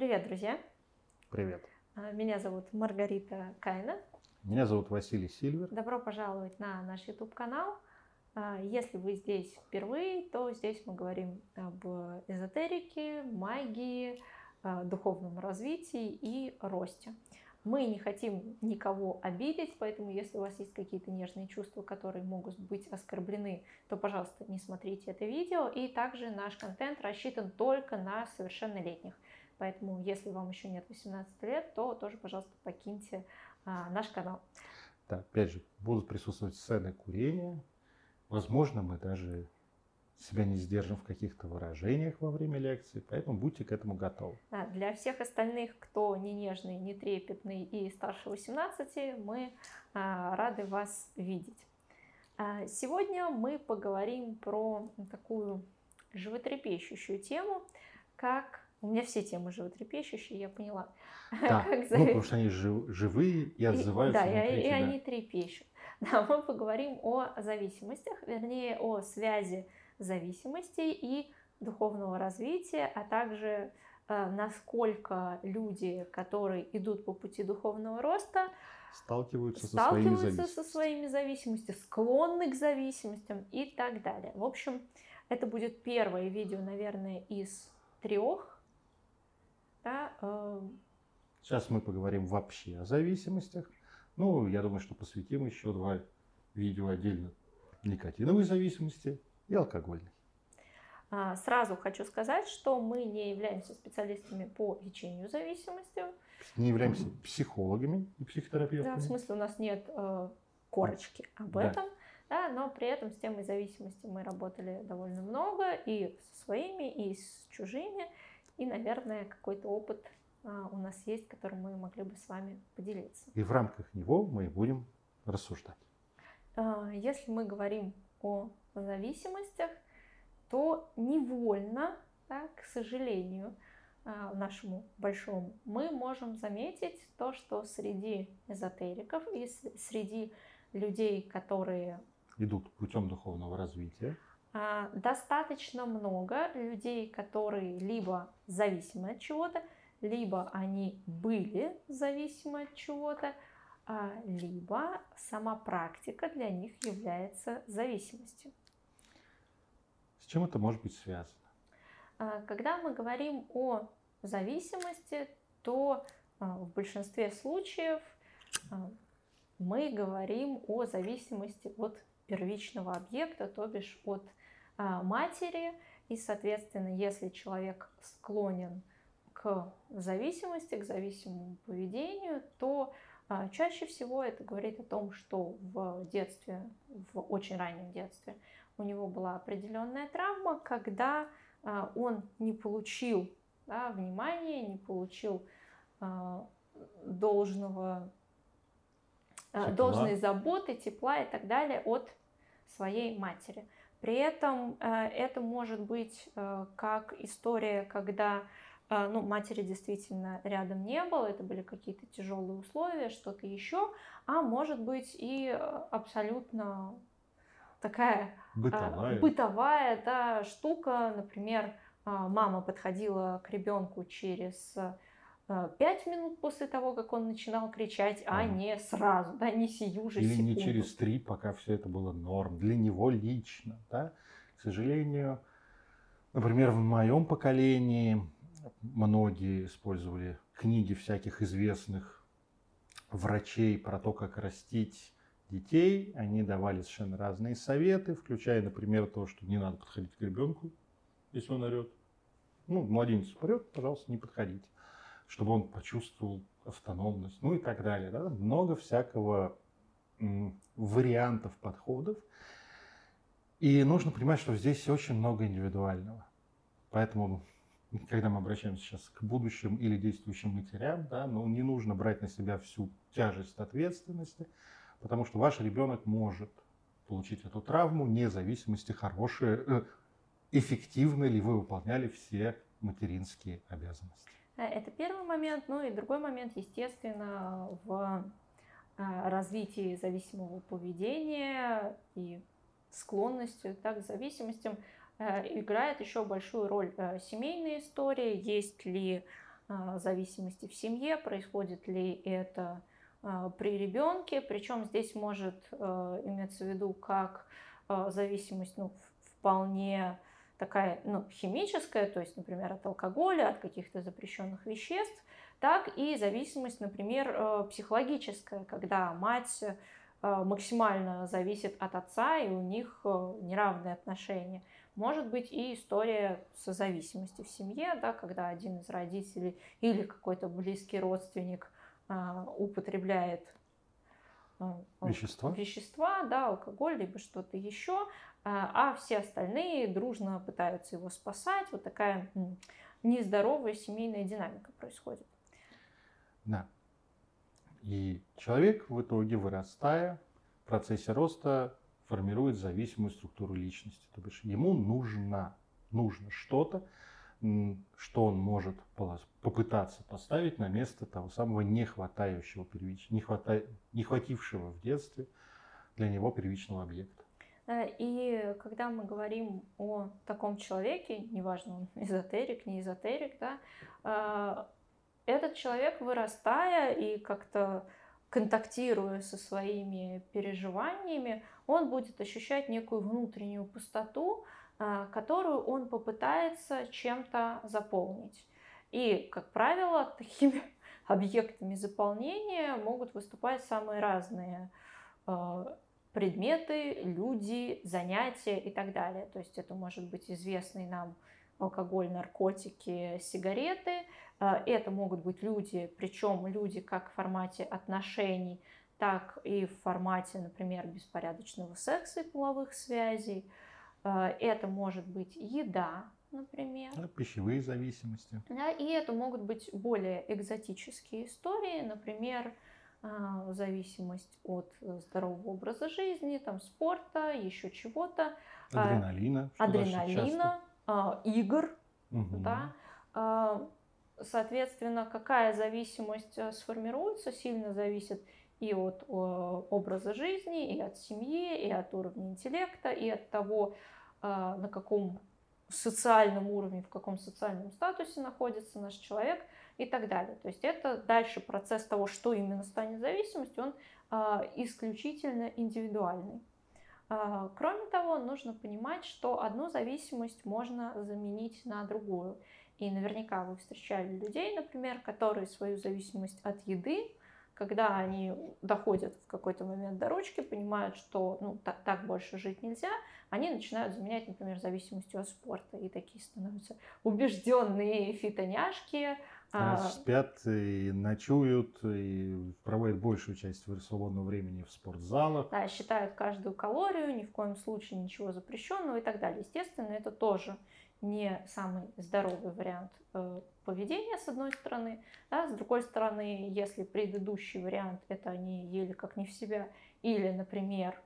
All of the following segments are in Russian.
Привет, друзья! Привет. А, Меня зовут Маргарита Кайна. Меня зовут Василий Сильвер. Добро пожаловать на наш YouTube-канал. А, Если вы здесь впервые, то здесь мы говорим об эзотерике, магии, а, духовном развитии и росте. Мы не хотим никого обидеть, поэтому если у вас есть какие-то нежные чувства, которые могут быть оскорблены, то, пожалуйста, не смотрите это видео. И также наш контент рассчитан только на совершеннолетних. Поэтому, если вам еще нет 18 лет, то тоже, пожалуйста, покиньте а, наш канал. Да, опять же, будут присутствовать сцены курения. Возможно, мы даже себя не сдержим в каких-то выражениях во время лекции, поэтому будьте к этому готовы. Да, для всех остальных, кто не нежный, не трепетный и старше 18, мы а, рады вас видеть. А, сегодня мы поговорим про такую животрепещущую тему, как... У меня все темы животрепещущие, я поняла. Да, Как ну, зовет- потому что они жив- живые и отзываются да, и, внутри и тебя. они трепещут. Да, мы поговорим о зависимостях, вернее, о связи зависимостей и духовного развития, а также э, насколько люди, которые идут по пути духовного роста, Сталкиваются, со своими сталкиваются со своими зависимостями, склонны к зависимостям и так далее. В общем, это будет первое видео, наверное, из трех. Да, э, Сейчас мы поговорим вообще о зависимостях. Ну, я думаю, что посвятим еще два видео отдельно никотиновой зависимости и алкогольной. А, Сразу хочу сказать, что мы не являемся специалистами по лечению зависимости. Не являемся психологами и Да, психотерапевтами. в смысле, у нас нет э, корочки об Да. этом. Да, но при этом с темой зависимости мы работали довольно много и со своими, и с чужими. И, наверное, какой-то опыт а, у нас есть, которым мы могли бы с вами поделиться. И в рамках него мы будем рассуждать. А, Если мы говорим о зависимостях, то невольно, да, к сожалению, а, нашему большому, мы можем заметить то, что среди эзотериков и среди людей, которые Идут путем духовного развития. А, достаточно много людей, которые либо зависимы от чего-то, либо они были зависимы от чего-то, а, либо сама практика для них является зависимостью. С чем это может быть связано? А, Когда мы говорим о зависимости, то в большинстве случаев мы говорим о зависимости от первичного объекта, то бишь от матери. И, соответственно, если человек склонен к зависимости, к зависимому поведению, то а, чаще всего это говорит о том, что в детстве, в очень раннем детстве, у него была определенная травма, когда а, он не получил да, внимания, не получил а, должного, а, Тепла. должной заботы, тепла и так далее от своей матери. При этом а, это может быть а, как история, когда а, ну, матери действительно рядом не было, это были какие-то тяжелые условия, что-то еще, а может быть и абсолютно такая Бытовая. бытовая да, штука. Например, мама подходила к ребенку через а, пять минут после того, как он начинал кричать, а Ага. не сразу, да, не сию же Или не секунду. через три, пока все это было норм. Для него лично. Да? К сожалению, например, в моем поколении многие использовали книги всяких известных врачей про то, как растить детей. Они давали совершенно разные советы, включая, например, то, что не надо подходить к ребенку, если он орет. Ну, младенец орет, пожалуйста, не подходите, чтобы он почувствовал автономность, ну и так далее. да. Много всякого вариантов подходов. И нужно понимать, что здесь очень много индивидуального. Поэтому, когда мы обращаемся сейчас к будущим или действующим матерям, да, ну, не нужно брать на себя всю тяжесть ответственности, потому что ваш ребенок может получить эту травму, вне зависимости, хорошие, э, эффективно ли вы выполняли все материнские обязанности. Э, Это первый момент. Ну и другой момент, естественно, в а, развитии зависимого поведения и склонностью так, к зависимостям э, играет еще большую роль э, семейная история. Есть ли зависимости в семье, происходит ли это при ребенке, причем здесь может иметься в виду как зависимость ну, вполне такая ну, химическая, то есть, например, от алкоголя, от каких-то запрещенных веществ, так и зависимость, например, э, психологическая, когда мать э, максимально зависит от отца, и у них э, неравные отношения. Может быть и история созависимости в семье, да, когда один из родителей или какой-то близкий родственник употребляет вещества, вещества да, алкоголь, либо что-то еще, а все остальные дружно пытаются его спасать. Вот такая нездоровая семейная динамика происходит. Да. И человек в итоге, вырастая, в процессе роста формирует зависимую структуру личности. То бишь ему нужно, нужно что-то, что он может попытаться поставить на место того самого нехватающего не, хвата, не хватившего в детстве для него первичного объекта. Э, и когда мы говорим о таком человеке, неважно, он эзотерик, не эзотерик, да, э, этот человек, вырастая и как-то контактируя со своими переживаниями, он будет ощущать некую внутреннюю пустоту, которую он попытается чем-то заполнить. И, как правило, такими объектами заполнения могут выступать самые разные а, предметы, люди, занятия и так далее. То есть это может быть известный нам алкоголь, наркотики, сигареты. А, это могут быть люди, причем люди как в формате отношений, так и в формате, например, беспорядочного секса и половых связей. А, это может быть еда, например. Да, пищевые зависимости. Да, и это могут быть более экзотические истории, например, а, зависимость от здорового образа жизни, там, спорта, еще чего-то. Адреналина. Адреналина, игр, угу. да, соответственно, какая зависимость э, сформируется, сильно зависит и от образа жизни, и от семьи, и от уровня интеллекта, и от того, а, на каком социальном уровне, в каком социальном статусе находится наш человек и так далее. То есть это дальше процесс того, что именно станет зависимостью, он исключительно индивидуальный. А, кроме того, нужно понимать, что одну зависимость можно заменить на другую. И наверняка вы встречали людей, например, которые свою зависимость от еды, когда они доходят в какой-то момент до ручки, понимают, что ну, так, так больше жить нельзя, они начинают заменять, например, зависимостью от спорта. И такие становятся убежденные фитоняшки, а, спят и ночуют, и проводят большую часть свободного времени в спортзалах. Да, считают каждую калорию, ни в коем случае ничего запрещенного и так далее. Естественно, это тоже не самый здоровый вариант э, поведения, с одной стороны. Да, с другой стороны, если предыдущий вариант это они ели как не в себя, или, например,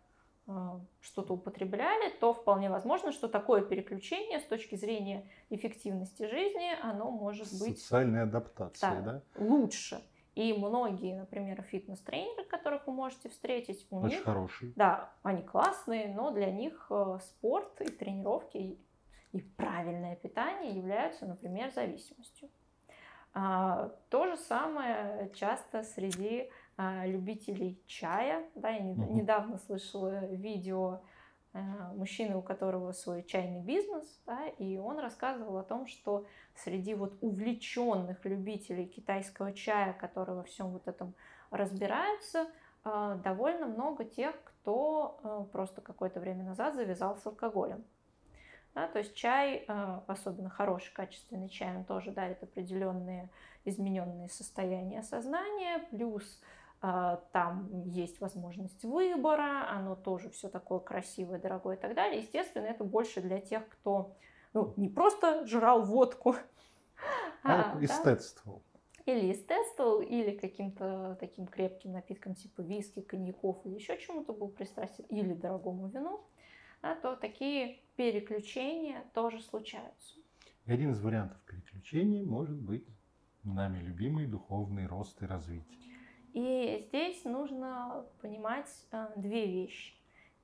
а, что-то употребляли, то вполне возможно, что такое переключение с точки зрения эффективности жизни, оно может быть... Социальной адаптации, да? да? Лучше. И многие, например, фитнес-тренеры, которых вы можете встретить, у Очень них... хорошие. Да, они классные, но для них э, спорт и тренировки и правильное питание являются, например, зависимостью. А, то же самое часто среди а, любителей чая. Да, я угу. недавно слышала видео а, мужчины, у которого свой чайный бизнес, да, и он рассказывал о том, что среди вот увлеченных любителей китайского чая, которые во всем вот этом разбираются, а, довольно много тех, кто просто какое-то время назад завязал с алкоголем. Да, то есть чай, особенно хороший качественный чай, он тоже дарит определенные измененные состояния сознания, плюс а, там есть возможность выбора, оно тоже все такое красивое, дорогое и так далее. Естественно, это больше для тех, кто ну, не просто жрал водку, а, а эстетствовал. Да? Или эстетствовал, или каким-то таким крепким напитком типа виски, коньяков или еще чему-то был пристрастен, или дорогому вину, да, то такие переключения тоже случаются. Один из вариантов переключения может быть нами любимый духовный рост и развитие. И здесь нужно понимать э, две вещи.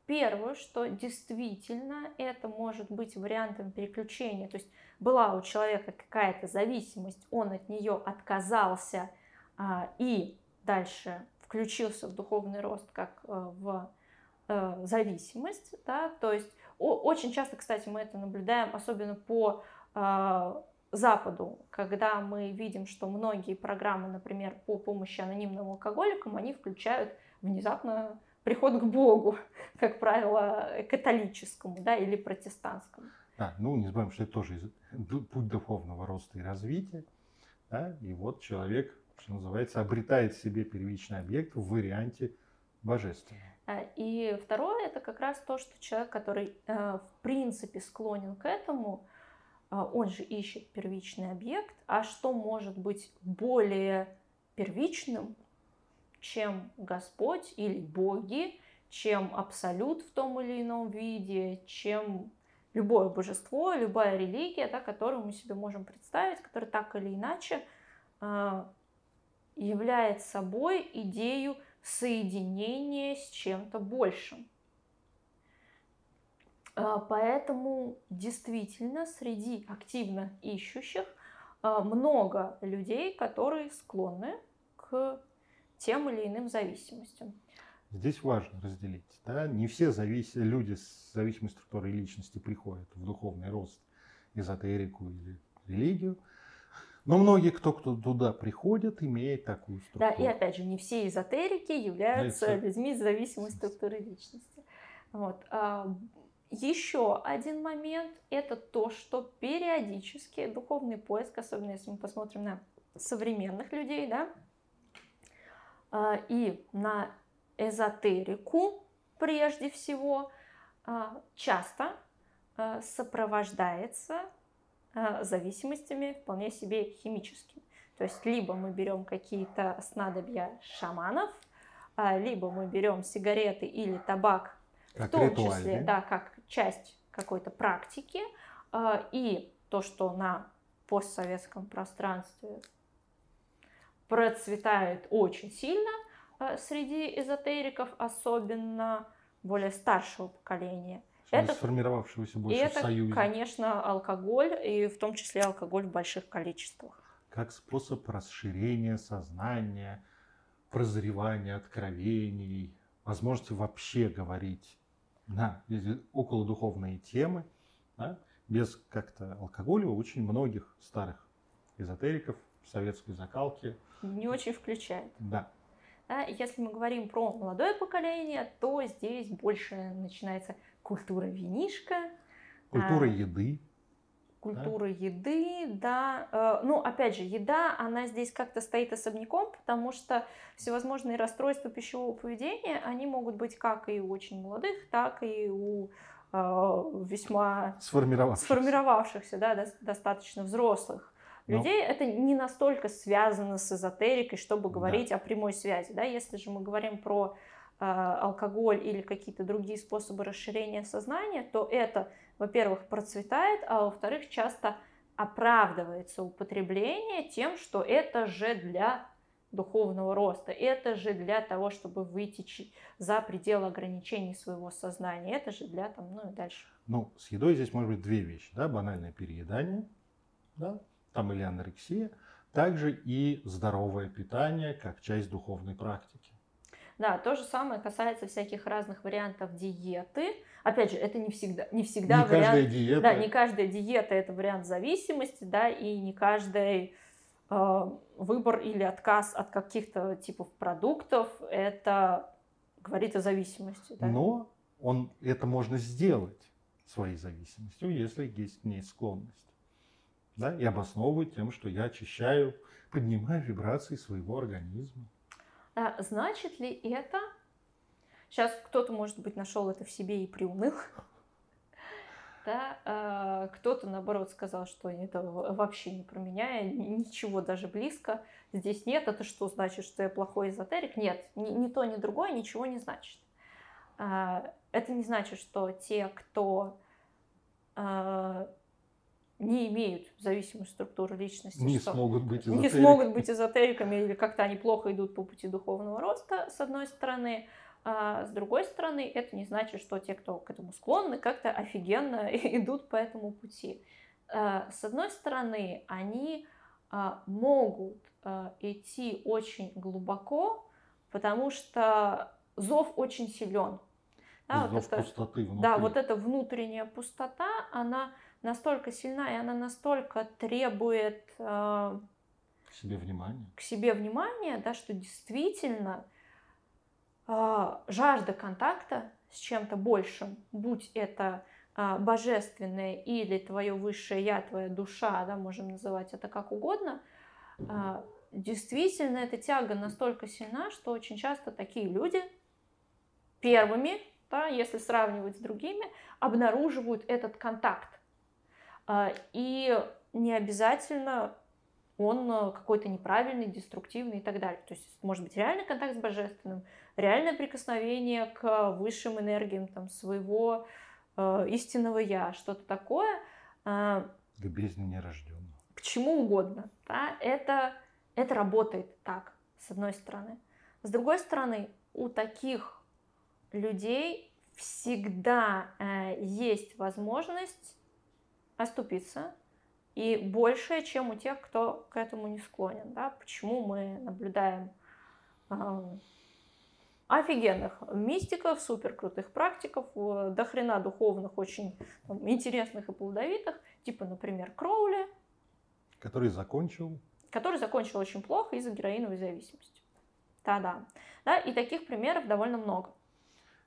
первое, что действительно это может быть вариантом переключения. То есть была у человека какая-то зависимость, он от нее отказался а, и дальше включился в духовный рост как а, в а, зависимость. Да? То есть очень часто, кстати, мы это наблюдаем, особенно по а, Западу, когда мы видим, что многие программы, например, по помощи анонимным алкоголикам, они включают внезапно приход к Богу, как правило, католическому да, или протестантскому. Да, ну не забываем, что это тоже путь духовного роста и развития. Да, и вот человек, что называется, обретает себе первичный объект в варианте божественного. И второе, это как раз то, что человек, который э, в принципе склонен к этому, а, он же ищет первичный объект, а что может быть более первичным, чем Господь или боги, чем абсолют в том или ином виде, чем любое божество, любая религия, да, которую мы себе можем представить, которая так или иначе э, является собой идею соединения с чем-то большим. А, поэтому действительно среди активно ищущих а, много людей, которые склонны к тем или иным зависимостям. Здесь важно разделить. Да? Не все завис... люди с зависимой структурой личности приходят в духовный рост, эзотерику или религию. Но многие, кто, кто туда приходит, имеет такую структуру. Да, и опять же, не все эзотерики являются да, людьми с зависимой структурой личности. Вот. Еще один момент – это то, что периодически духовный поиск, особенно если мы посмотрим на современных людей, да, а, и на эзотерику прежде всего, а, часто а, сопровождается зависимостями вполне себе химическими. То есть либо мы берем какие-то снадобья шаманов, либо мы берем сигареты или табак как в том ритуальный. числе, да, как часть какой-то практики, а, и то, что на постсоветском пространстве процветает очень сильно а, среди эзотериков, особенно более старшего поколения. Это сформировавшегося больше это, в Союзе. конечно, алкоголь, и в том числе алкоголь в больших количествах. Как способ расширения сознания, прозревания откровений, возможности вообще говорить на около духовные темы, да, без как-то алкоголя у очень многих старых эзотериков советской закалки. Не очень включает. Да. Да. Если мы говорим про молодое поколение, то здесь больше начинается культура винишка. Культура а, еды культуры да? еды, да. Э, ну, опять же, еда, она здесь как-то стоит особняком, потому что всевозможные расстройства пищевого поведения, они могут быть как и у очень молодых, так и у э, весьма сформировавшихся, сформировавшихся да, достаточно взрослых. Людей. Но... Это не настолько связано с эзотерикой, чтобы говорить да. о прямой связи. Да? Если же мы говорим про э, алкоголь или какие-то другие способы расширения сознания, то это во-первых, процветает, а во-вторых, часто оправдывается употребление тем, что это же для духовного роста, это же для того, чтобы выйти за пределы ограничений своего сознания, это же для там, ну и дальше. Ну, с едой здесь может быть две вещи, да, банальное переедание, да, там или анорексия, также и здоровое питание как часть духовной практики. Да, то же самое касается всяких разных вариантов диеты. Опять же, это не всегда, не всегда не вариант. Каждая диета. Да, не каждая диета это вариант зависимости, да, и не каждый э, выбор или отказ от каких-то типов продуктов это говорит о зависимости. Да? Но он это можно сделать своей зависимостью, если есть к ней склонность. Да, и обосновывать тем, что я очищаю, поднимаю вибрации своего организма. А значит ли это... Сейчас кто-то, может быть, нашел это в себе и приуныл. Да, а кто-то, наоборот, сказал, что это вообще не про меня, ничего даже близко здесь нет. Это что значит, что я плохой эзотерик? Нет, ни, ни то, ни другое ничего не значит. А, это не значит, что те, кто а, не имеют зависимую структуру личности. Не смогут быть эзотериками. Не смогут быть эзотериками или как-то они плохо идут по пути духовного роста, с одной стороны. А с другой стороны, это не значит, что те, кто к этому склонны, как-то офигенно идут по этому пути. А, с одной стороны, они а, могут а, идти очень глубоко, потому что зов очень силен. Да, зов вот это, пустоты внутри. Да, вот эта внутренняя пустота, она настолько сильна, и она настолько требует к себе внимания, к себе внимания, да, что действительно жажда контакта с чем-то большим, будь это а, божественное или твое высшее я, твоя душа, да, можем называть это как угодно, а, действительно эта тяга настолько сильна, что очень часто такие люди первыми, да, если сравнивать с другими, обнаруживают этот контакт. А, и не обязательно он какой-то неправильный, деструктивный и так далее. То есть может быть реальный контакт с божественным, реальное прикосновение к высшим энергиям там, своего э, истинного я, что-то такое. Э, к бездне нерожденного. К чему угодно. Да? Это, это работает так, с одной стороны. С другой стороны, у таких людей всегда э, есть возможность оступиться, и больше, чем у тех, кто к этому не склонен. Да? Почему мы наблюдаем э, офигенных мистиков, супер крутых практиков, до хрена духовных, очень там, интересных и плодовитых, типа, например, Кроули. Который закончил? Который закончил очень плохо из-за героиновой зависимости. Да-да. Да, и таких примеров довольно много.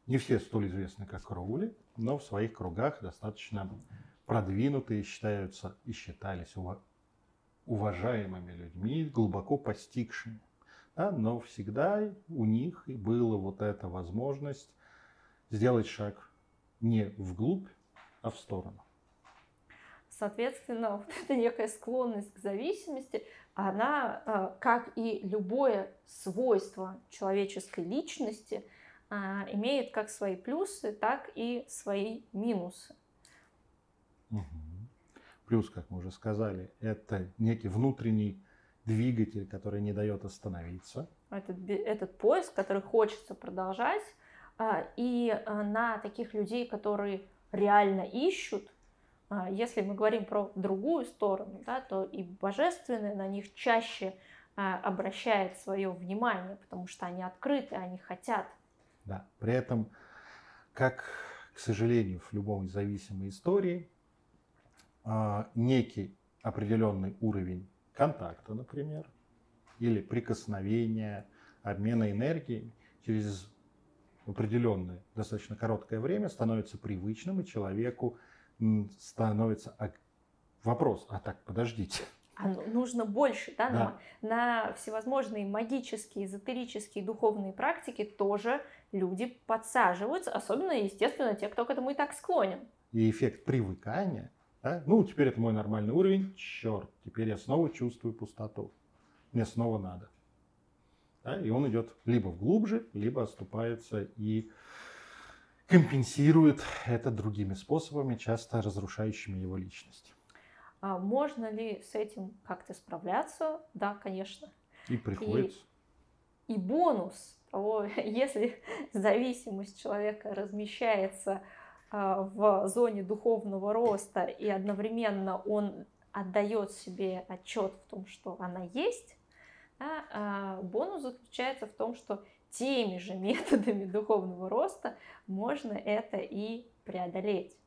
Не все столь известны, как Кроули, но в своих кругах достаточно продвинутые считаются и считались уважаемыми людьми, глубоко постигшими да, но всегда у них и была вот эта возможность сделать шаг не вглубь, а в сторону. Соответственно, вот эта некая склонность к зависимости, она, а, как и любое свойство человеческой личности, а, имеет как свои плюсы, так и свои минусы. Угу. Плюс, как мы уже сказали, это некий внутренний двигатель, который не дает остановиться. Этот, этот поиск, который хочется продолжать. А, и а, на таких людей, которые реально ищут, а, если мы говорим про другую сторону, да, то и божественное на них чаще обращает свое внимание, потому что они открыты, они хотят. Да, при этом, как, к сожалению, в любой зависимой истории, некий определенный уровень контакта, например, или прикосновения, обмена энергией через определенное достаточно короткое время становится привычным, и человеку становится вопрос, а так, подождите. А ну, нужно больше, да? да. На, на всевозможные магические, эзотерические, духовные практики тоже люди подсаживаются, особенно, естественно, те, кто к этому и так склонен. И эффект привыкания да? Ну, теперь это мой нормальный уровень. Черт, теперь я снова чувствую пустоту. Мне снова надо. Да? И он идет либо вглубже, либо оступается и компенсирует это другими способами, часто разрушающими его личность. А можно ли с этим как-то справляться? Да, конечно. И приходится. И, и бонус того, если зависимость человека размещается в зоне духовного роста, и одновременно он отдает себе отчет в том, что она есть, да, а, бонус заключается в том, что теми же методами духовного роста можно это и преодолеть.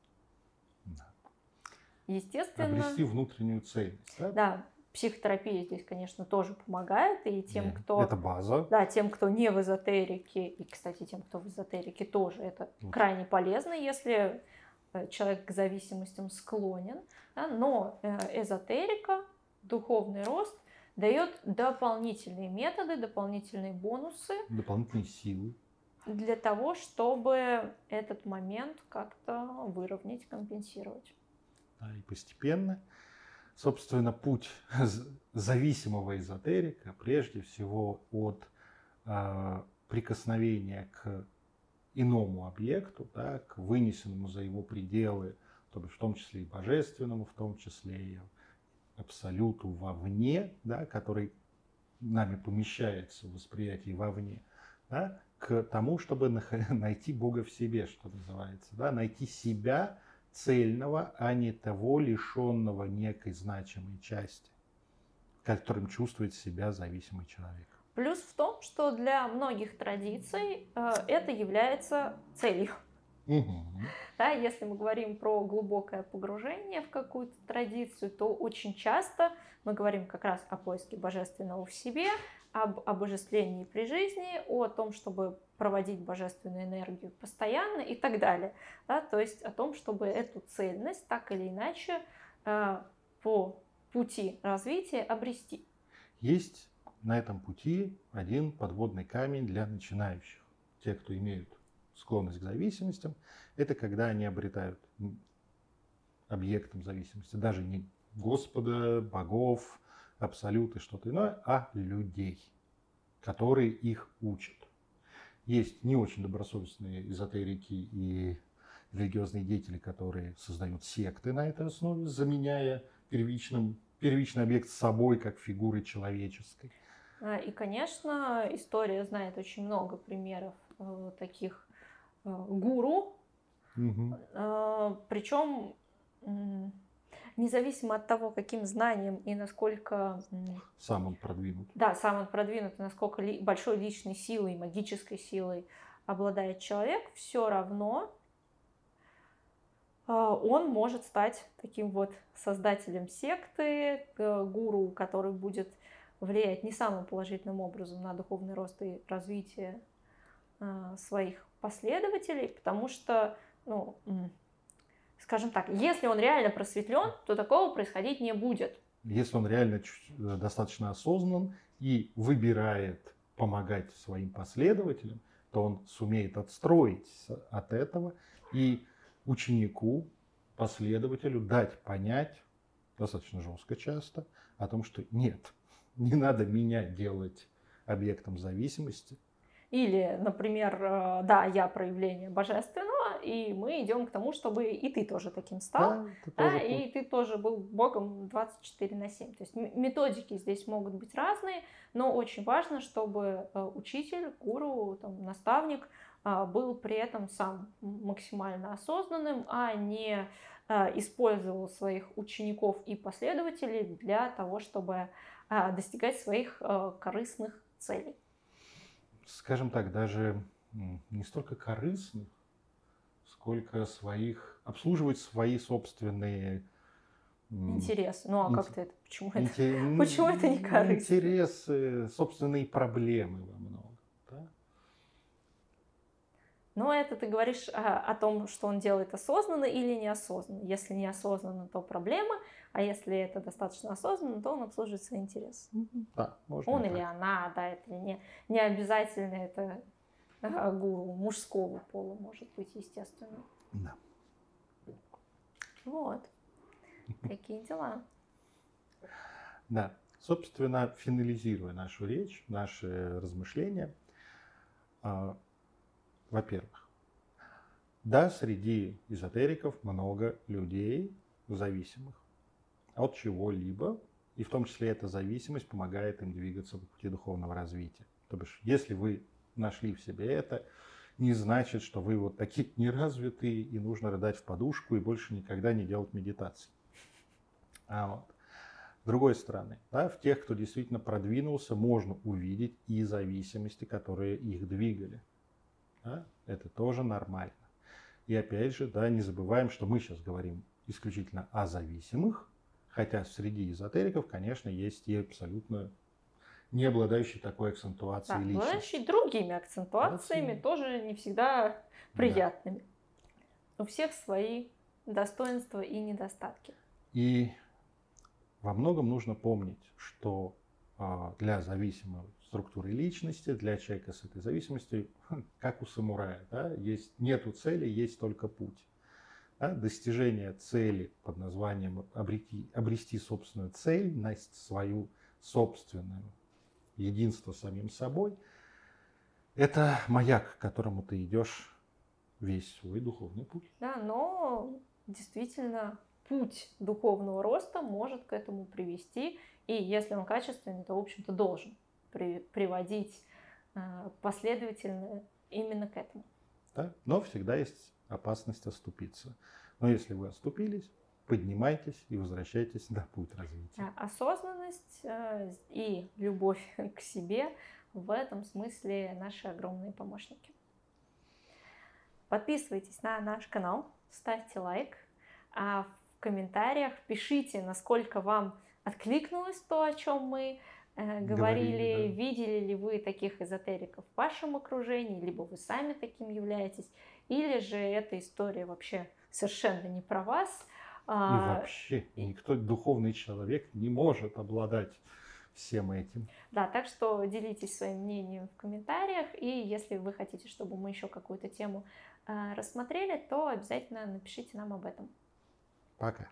Естественно. Обрести внутреннюю цель. Да? да, Психотерапия здесь, конечно, тоже помогает, и тем, кто... Это база. Да, тем, кто не в эзотерике, и, кстати, тем, кто в эзотерике тоже, это вот. крайне полезно, если э, человек к зависимостям склонен. Да, но э, эзотерика, духовный рост дает дополнительные методы, дополнительные бонусы. Дополнительные силы. Для того, чтобы этот момент как-то выровнять, компенсировать. Да, и постепенно собственно, путь зависимого эзотерика прежде всего от э, прикосновения к иному объекту, да, к вынесенному за его пределы, то есть в том числе и божественному, в том числе и абсолюту вовне, да, который нами помещается в восприятии вовне, да, к тому, чтобы найти Бога в себе, что называется, да, найти себя цельного, а не того лишенного некой значимой части, которым чувствует себя зависимый человек. Плюс в том, что для многих традиций э, это является целью. Угу. Да, если мы говорим про глубокое погружение в какую-то традицию, то очень часто мы говорим как раз о поиске божественного в себе, об обожествлении при жизни, о том, чтобы проводить божественную энергию постоянно и так далее. Да, то есть о том, чтобы эту цельность так или иначе э, по пути развития обрести. Есть на этом пути один подводный камень для начинающих. Те, кто имеют склонность к зависимостям, это когда они обретают объектом зависимости, даже не Господа, богов, абсолюты, что-то иное, а людей, которые их учат. Есть не очень добросовестные эзотерики и религиозные деятели, которые создают секты на этой основе, заменяя первичным, первичный объект собой как фигурой человеческой. А, и, конечно, история знает очень много примеров э, таких э, гуру, угу. э, причем независимо от того, каким знанием и насколько... Сам он продвинут. Да, сам он продвинут, насколько ли, большой личной силой, магической силой обладает человек, все равно э, он может стать таким вот создателем секты, э, гуру, который будет влияет не самым положительным образом на духовный рост и развитие э, своих последователей, потому что, ну, скажем так, если он реально просветлен, то такого происходить не будет. Если он реально э, достаточно осознан и выбирает помогать своим последователям, то он сумеет отстроиться от этого и ученику, последователю дать понять, достаточно жестко часто, о том, что нет, не надо меня делать объектом зависимости. Или, например, э, да, я проявление божественного, и мы идем к тому, чтобы и ты тоже таким стал, да, ты да, тоже и ты тоже был Богом 24 на 7. То есть методики здесь могут быть разные, но очень важно, чтобы э, учитель, гуру, там, наставник э, был при этом сам максимально осознанным, а не использовал своих учеников и последователей для того, чтобы а, достигать своих а, корыстных целей. Скажем так, даже не столько корыстных, сколько своих, обслуживать свои собственные интересы. Ну а как ты это? Почему это? Почему это не корыстно? Интересы, собственные проблемы во многом. Но это ты говоришь о, о том, что он делает осознанно или неосознанно. Если неосознанно, то проблема, а если это достаточно осознанно, то он обслуживает свои интересы. Да, можно он или она, да, это не, не обязательно это а, гуру мужского пола может быть, естественно. Да. Вот. Такие дела. Да. Собственно, финализируя нашу речь, наши размышления, а, во-первых, да, среди эзотериков много людей зависимых от чего-либо, и в том числе эта зависимость помогает им двигаться по пути духовного развития. То бишь, если вы нашли в себе это, не значит, что вы вот такие неразвитые и нужно рыдать в подушку и больше никогда не делать медитации. А вот. С другой стороны, да, в тех, кто действительно продвинулся, можно увидеть и зависимости, которые их двигали. Да? Это тоже нормально. И опять же, да, не забываем, что мы сейчас говорим исключительно о зависимых, хотя среди эзотериков, конечно, есть и абсолютно не обладающие такой акцентуацией да, личности. Обладающие другими акцентуациями, да, тоже не всегда приятными. Да. У всех свои достоинства и недостатки. И во многом нужно помнить, что а, для зависимого структуры личности, для человека с этой зависимостью, как у самурая. Да? Есть, нету цели, есть только путь. Да? Достижение цели под названием обрети, обрести собственную цель, свою собственную единство с самим собой, это маяк, к которому ты идешь весь свой духовный путь. Да, но действительно путь духовного роста может к этому привести, и если он качественный, то, в общем-то, должен при, приводить э, последовательно именно к этому. Да? Но всегда есть опасность оступиться. Но если вы оступились, поднимайтесь и возвращайтесь на путь развития. Осознанность э, и любовь к себе в этом смысле наши огромные помощники. Подписывайтесь на наш канал, ставьте лайк, а в комментариях пишите, насколько вам откликнулось то, о чем мы э, говорили, говорили да. видели ли вы таких эзотериков в вашем окружении, либо вы сами таким являетесь, или же эта история вообще совершенно не про вас. И а, вообще никто духовный человек не может обладать всем этим. Да, так что делитесь своим мнением в комментариях, и если вы хотите, чтобы мы еще какую-то тему э, рассмотрели, то обязательно напишите нам об этом. Пока.